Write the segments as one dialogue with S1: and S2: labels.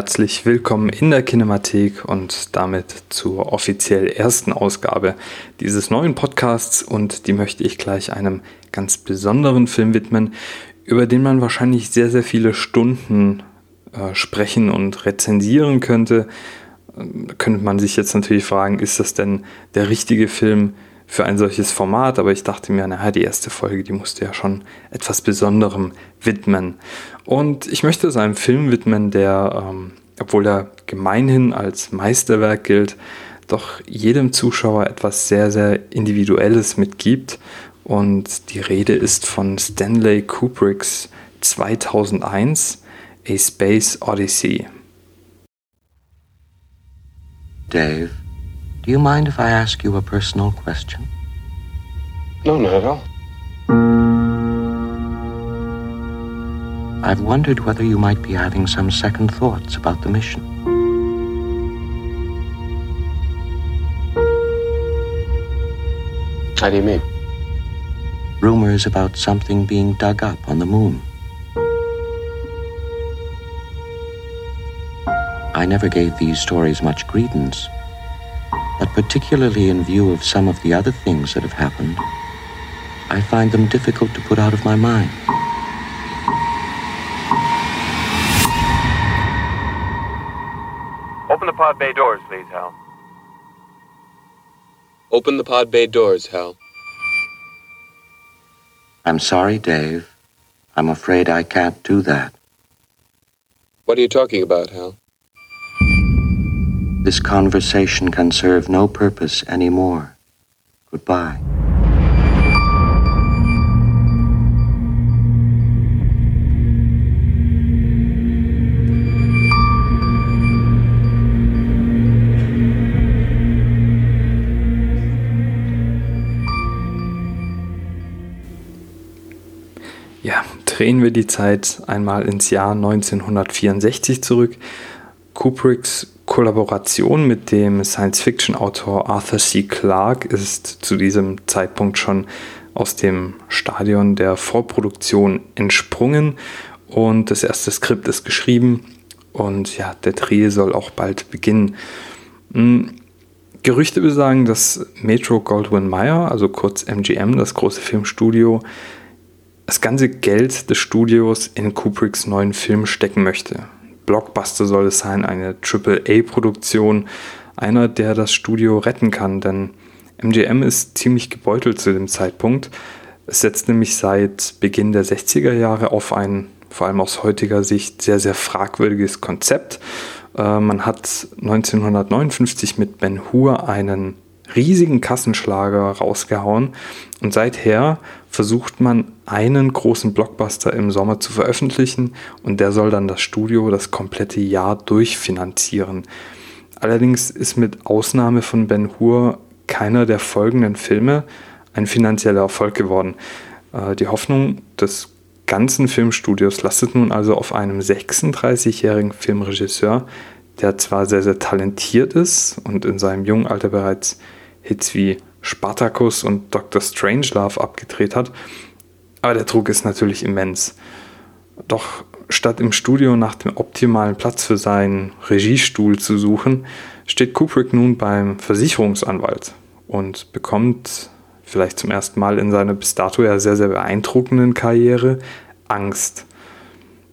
S1: herzlich willkommen in der Kinemathek und damit zur offiziell ersten Ausgabe dieses neuen Podcasts und die möchte ich gleich einem ganz besonderen Film widmen, über den man wahrscheinlich sehr, sehr viele Stunden äh, sprechen und rezensieren könnte. Ähm, könnte man sich jetzt natürlich fragen, ist das denn der richtige Film für ein solches Format? Aber ich dachte mir, naja, die erste Folge, die musste ja schon etwas Besonderem widmen. Und ich möchte es einem Film widmen, der, ähm, obwohl er gemeinhin als Meisterwerk gilt, doch jedem Zuschauer etwas sehr, sehr Individuelles mitgibt. Und die Rede ist von Stanley Kubricks 2001 A Space Odyssey.
S2: Dave, do you mind if I ask you a personal question?
S3: No, not at all.
S2: I've wondered whether you might be having some second thoughts about the mission.
S3: How do you mean?
S2: Rumors about something being dug up on the moon. I never gave these stories much credence, but particularly in view of some of the other things that have happened, I find them difficult to put out of my mind.
S4: Open the pod bay doors, please, Hal.
S3: Open the pod bay doors, Hal.
S2: I'm sorry, Dave. I'm afraid I can't do that.
S3: What are you talking about, Hal?
S2: This conversation can serve no purpose anymore. Goodbye.
S1: Ja, drehen wir die Zeit einmal ins Jahr 1964 zurück. Kubricks Kollaboration mit dem Science-Fiction-Autor Arthur C. Clarke ist zu diesem Zeitpunkt schon aus dem Stadion der Vorproduktion entsprungen und das erste Skript ist geschrieben und ja, der Dreh soll auch bald beginnen. Hm, Gerüchte besagen, dass Metro Goldwyn Mayer, also kurz MGM, das große Filmstudio, das ganze Geld des Studios in Kubricks neuen Film stecken möchte. Blockbuster soll es sein, eine AAA-Produktion, einer, der das Studio retten kann, denn MGM ist ziemlich gebeutelt zu dem Zeitpunkt. Es setzt nämlich seit Beginn der 60er Jahre auf ein, vor allem aus heutiger Sicht, sehr, sehr fragwürdiges Konzept. Äh, man hat 1959 mit Ben Hur einen riesigen Kassenschlager rausgehauen und seither versucht man einen großen Blockbuster im Sommer zu veröffentlichen und der soll dann das Studio das komplette Jahr durchfinanzieren. Allerdings ist mit Ausnahme von Ben Hur keiner der folgenden Filme ein finanzieller Erfolg geworden. Äh, die Hoffnung des ganzen Filmstudios lastet nun also auf einem 36-jährigen Filmregisseur, der zwar sehr, sehr talentiert ist und in seinem jungen Alter bereits Hits wie Spartacus und Dr. Strangelove abgedreht hat. Aber der Druck ist natürlich immens. Doch statt im Studio nach dem optimalen Platz für seinen Regiestuhl zu suchen, steht Kubrick nun beim Versicherungsanwalt und bekommt vielleicht zum ersten Mal in seiner bis dato ja sehr, sehr beeindruckenden Karriere Angst.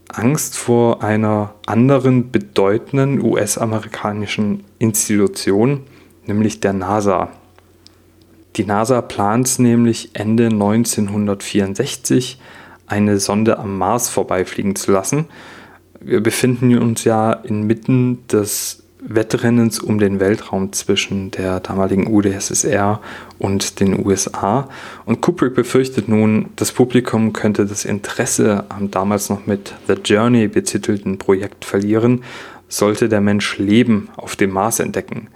S1: Angst vor einer anderen bedeutenden US-amerikanischen Institution, nämlich der NASA. Die NASA plant nämlich Ende 1964 eine Sonde am Mars vorbeifliegen zu lassen. Wir befinden uns ja inmitten des Wettrennens um den Weltraum zwischen der damaligen UdSSR und den USA. Und Kubrick befürchtet nun, das Publikum könnte das Interesse am damals noch mit The Journey betitelten Projekt verlieren, sollte der Mensch Leben auf dem Mars entdecken.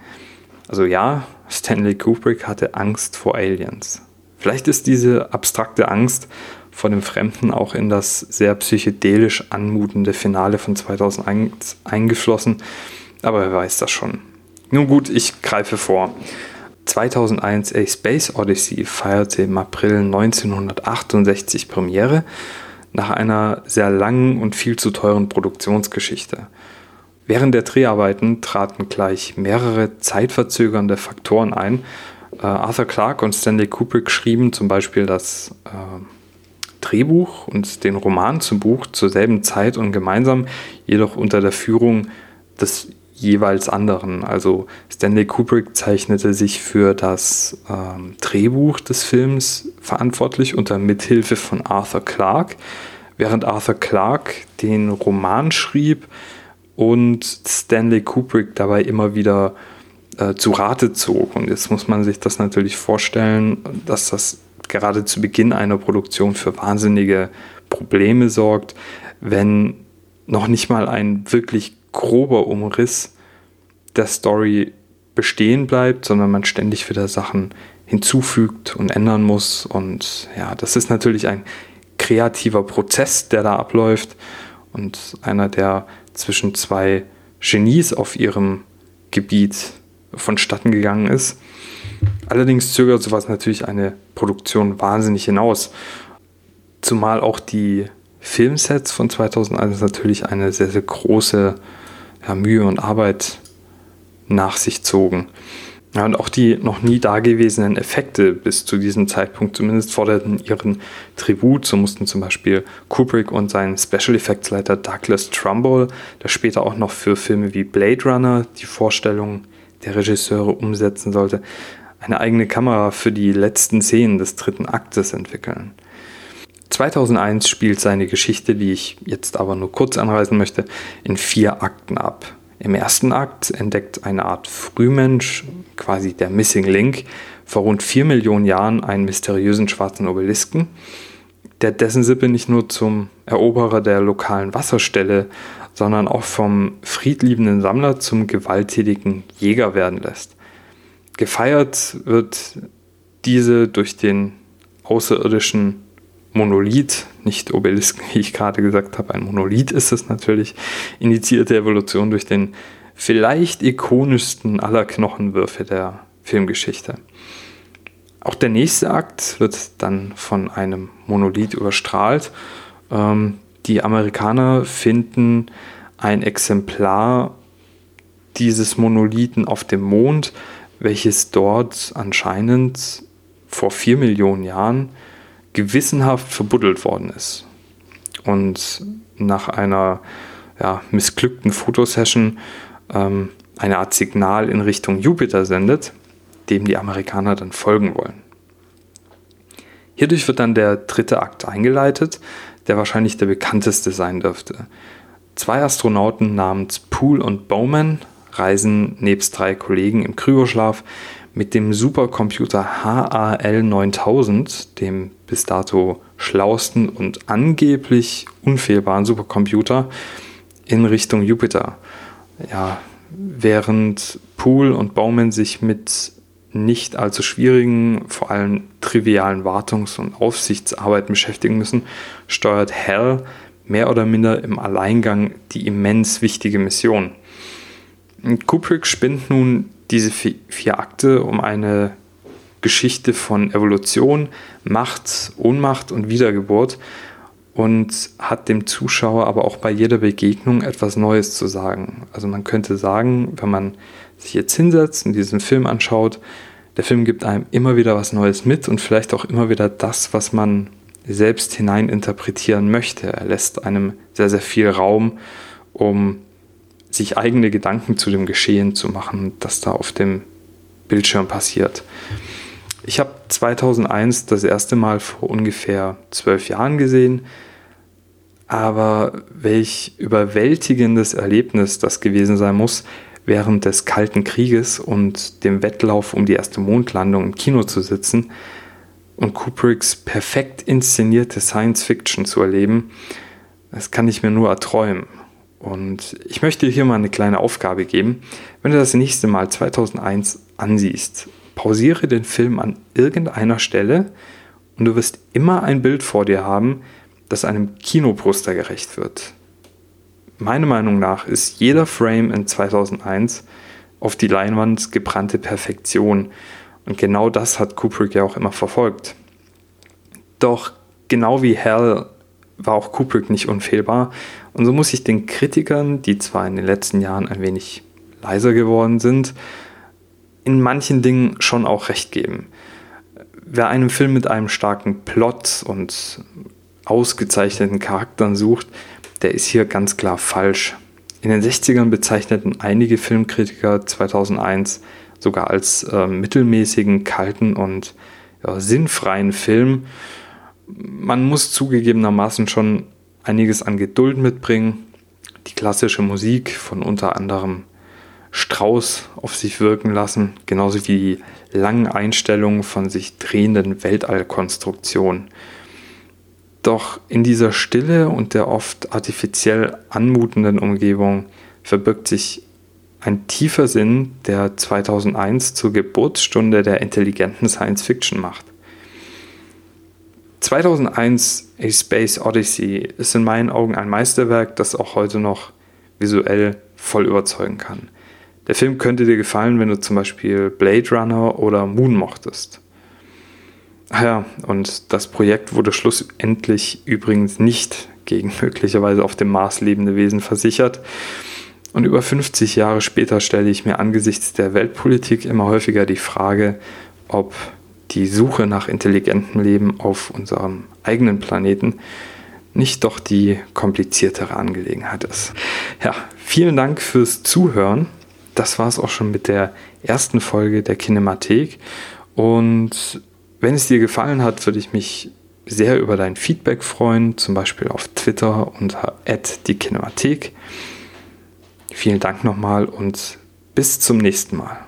S1: Also ja, Stanley Kubrick hatte Angst vor Aliens. Vielleicht ist diese abstrakte Angst vor dem Fremden auch in das sehr psychedelisch anmutende Finale von 2001 eingeflossen, aber wer weiß das schon. Nun gut, ich greife vor. 2001 A Space Odyssey feierte im April 1968 Premiere nach einer sehr langen und viel zu teuren Produktionsgeschichte. Während der Dreharbeiten traten gleich mehrere zeitverzögernde Faktoren ein. Äh, Arthur Clarke und Stanley Kubrick schrieben zum Beispiel das äh, Drehbuch und den Roman zum Buch zur selben Zeit und gemeinsam, jedoch unter der Führung des jeweils anderen. Also Stanley Kubrick zeichnete sich für das ähm, Drehbuch des Films verantwortlich unter Mithilfe von Arthur Clarke, während Arthur Clarke den Roman schrieb und Stanley Kubrick dabei immer wieder äh, zu Rate zog. Und jetzt muss man sich das natürlich vorstellen, dass das gerade zu Beginn einer Produktion für wahnsinnige Probleme sorgt, wenn noch nicht mal ein wirklich grober Umriss der Story bestehen bleibt, sondern man ständig wieder Sachen hinzufügt und ändern muss. Und ja, das ist natürlich ein kreativer Prozess, der da abläuft und einer, der zwischen zwei Genies auf ihrem Gebiet vonstatten gegangen ist. Allerdings zögert sowas natürlich eine Produktion wahnsinnig hinaus. Zumal auch die Filmsets von 2001 natürlich eine sehr, sehr große ja, Mühe und Arbeit nach sich zogen. Ja, und auch die noch nie dagewesenen Effekte bis zu diesem Zeitpunkt zumindest forderten ihren Tribut. So mussten zum Beispiel Kubrick und sein Special Effects Leiter Douglas Trumbull, der später auch noch für Filme wie Blade Runner die Vorstellung der Regisseure umsetzen sollte, eine eigene Kamera für die letzten Szenen des dritten Aktes entwickeln. 2001 spielt seine Geschichte, die ich jetzt aber nur kurz anreißen möchte, in vier Akten ab. Im ersten Akt entdeckt eine Art Frühmensch, quasi der Missing Link, vor rund vier Millionen Jahren einen mysteriösen schwarzen Obelisken, der dessen Sippe nicht nur zum Eroberer der lokalen Wasserstelle, sondern auch vom friedliebenden Sammler zum gewalttätigen Jäger werden lässt. Gefeiert wird diese durch den außerirdischen Monolith, nicht Obelisken, wie ich gerade gesagt habe, ein Monolith ist es natürlich, initiierte Evolution durch den vielleicht ikonischsten aller Knochenwürfe der Filmgeschichte. Auch der nächste Akt wird dann von einem Monolith überstrahlt. Ähm, die Amerikaner finden ein Exemplar dieses Monolithen auf dem Mond, welches dort anscheinend vor vier Millionen Jahren gewissenhaft verbuddelt worden ist. Und nach einer ja, missglückten Fotosession ähm, eine Art Signal in Richtung Jupiter sendet, dem die Amerikaner dann folgen wollen. Hierdurch wird dann der dritte Akt eingeleitet, der wahrscheinlich der bekannteste sein dürfte. Zwei Astronauten namens Poole und Bowman reisen nebst drei Kollegen im Kryoschlaf mit dem Supercomputer HAL 9000, dem bis dato schlausten und angeblich unfehlbaren Supercomputer, in Richtung Jupiter. Ja, während Poole und Bowman sich mit nicht allzu schwierigen, vor allem trivialen Wartungs- und Aufsichtsarbeiten beschäftigen müssen, steuert Hal mehr oder minder im Alleingang die immens wichtige Mission. Kubrick spinnt nun diese vier Akte um eine Geschichte von Evolution, Macht, Ohnmacht und Wiedergeburt und hat dem Zuschauer aber auch bei jeder Begegnung etwas Neues zu sagen. Also man könnte sagen, wenn man sich jetzt hinsetzt und diesen Film anschaut, der Film gibt einem immer wieder was Neues mit und vielleicht auch immer wieder das, was man selbst hineininterpretieren möchte. Er lässt einem sehr, sehr viel Raum, um sich eigene Gedanken zu dem Geschehen zu machen, das da auf dem Bildschirm passiert. Ich habe 2001 das erste Mal vor ungefähr zwölf Jahren gesehen, aber welch überwältigendes Erlebnis das gewesen sein muss, während des Kalten Krieges und dem Wettlauf um die erste Mondlandung im Kino zu sitzen und Kubricks perfekt inszenierte Science Fiction zu erleben, das kann ich mir nur erträumen. Und ich möchte dir hier mal eine kleine Aufgabe geben. Wenn du das nächste Mal 2001 ansiehst, pausiere den Film an irgendeiner Stelle und du wirst immer ein Bild vor dir haben, das einem Kinoposter gerecht wird. Meiner Meinung nach ist jeder Frame in 2001 auf die Leinwand gebrannte Perfektion. Und genau das hat Kubrick ja auch immer verfolgt. Doch genau wie Hell war auch Kubrick nicht unfehlbar. Und so muss ich den Kritikern, die zwar in den letzten Jahren ein wenig leiser geworden sind, in manchen Dingen schon auch recht geben. Wer einen Film mit einem starken Plot und ausgezeichneten Charakteren sucht, der ist hier ganz klar falsch. In den 60ern bezeichneten einige Filmkritiker 2001 sogar als äh, mittelmäßigen, kalten und ja, sinnfreien Film. Man muss zugegebenermaßen schon einiges an Geduld mitbringen. Die klassische Musik von unter anderem Strauß auf sich wirken lassen, genauso wie die langen Einstellungen von sich drehenden Weltallkonstruktionen. Doch in dieser Stille und der oft artifiziell anmutenden Umgebung verbirgt sich ein tiefer Sinn, der 2001 zur Geburtsstunde der intelligenten Science Fiction macht. 2001 A Space Odyssey ist in meinen Augen ein Meisterwerk, das auch heute noch visuell voll überzeugen kann. Der Film könnte dir gefallen, wenn du zum Beispiel Blade Runner oder Moon mochtest. Ach ja, und das Projekt wurde schlussendlich übrigens nicht gegen möglicherweise auf dem Mars lebende Wesen versichert. Und über 50 Jahre später stelle ich mir angesichts der Weltpolitik immer häufiger die Frage, ob die Suche nach intelligentem Leben auf unserem eigenen Planeten nicht doch die kompliziertere Angelegenheit ist. Ja, vielen Dank fürs Zuhören. Das war es auch schon mit der ersten Folge der Kinemathek. Und wenn es dir gefallen hat, würde ich mich sehr über dein Feedback freuen, zum Beispiel auf Twitter unter die Kinemathek. Vielen Dank nochmal und bis zum nächsten Mal.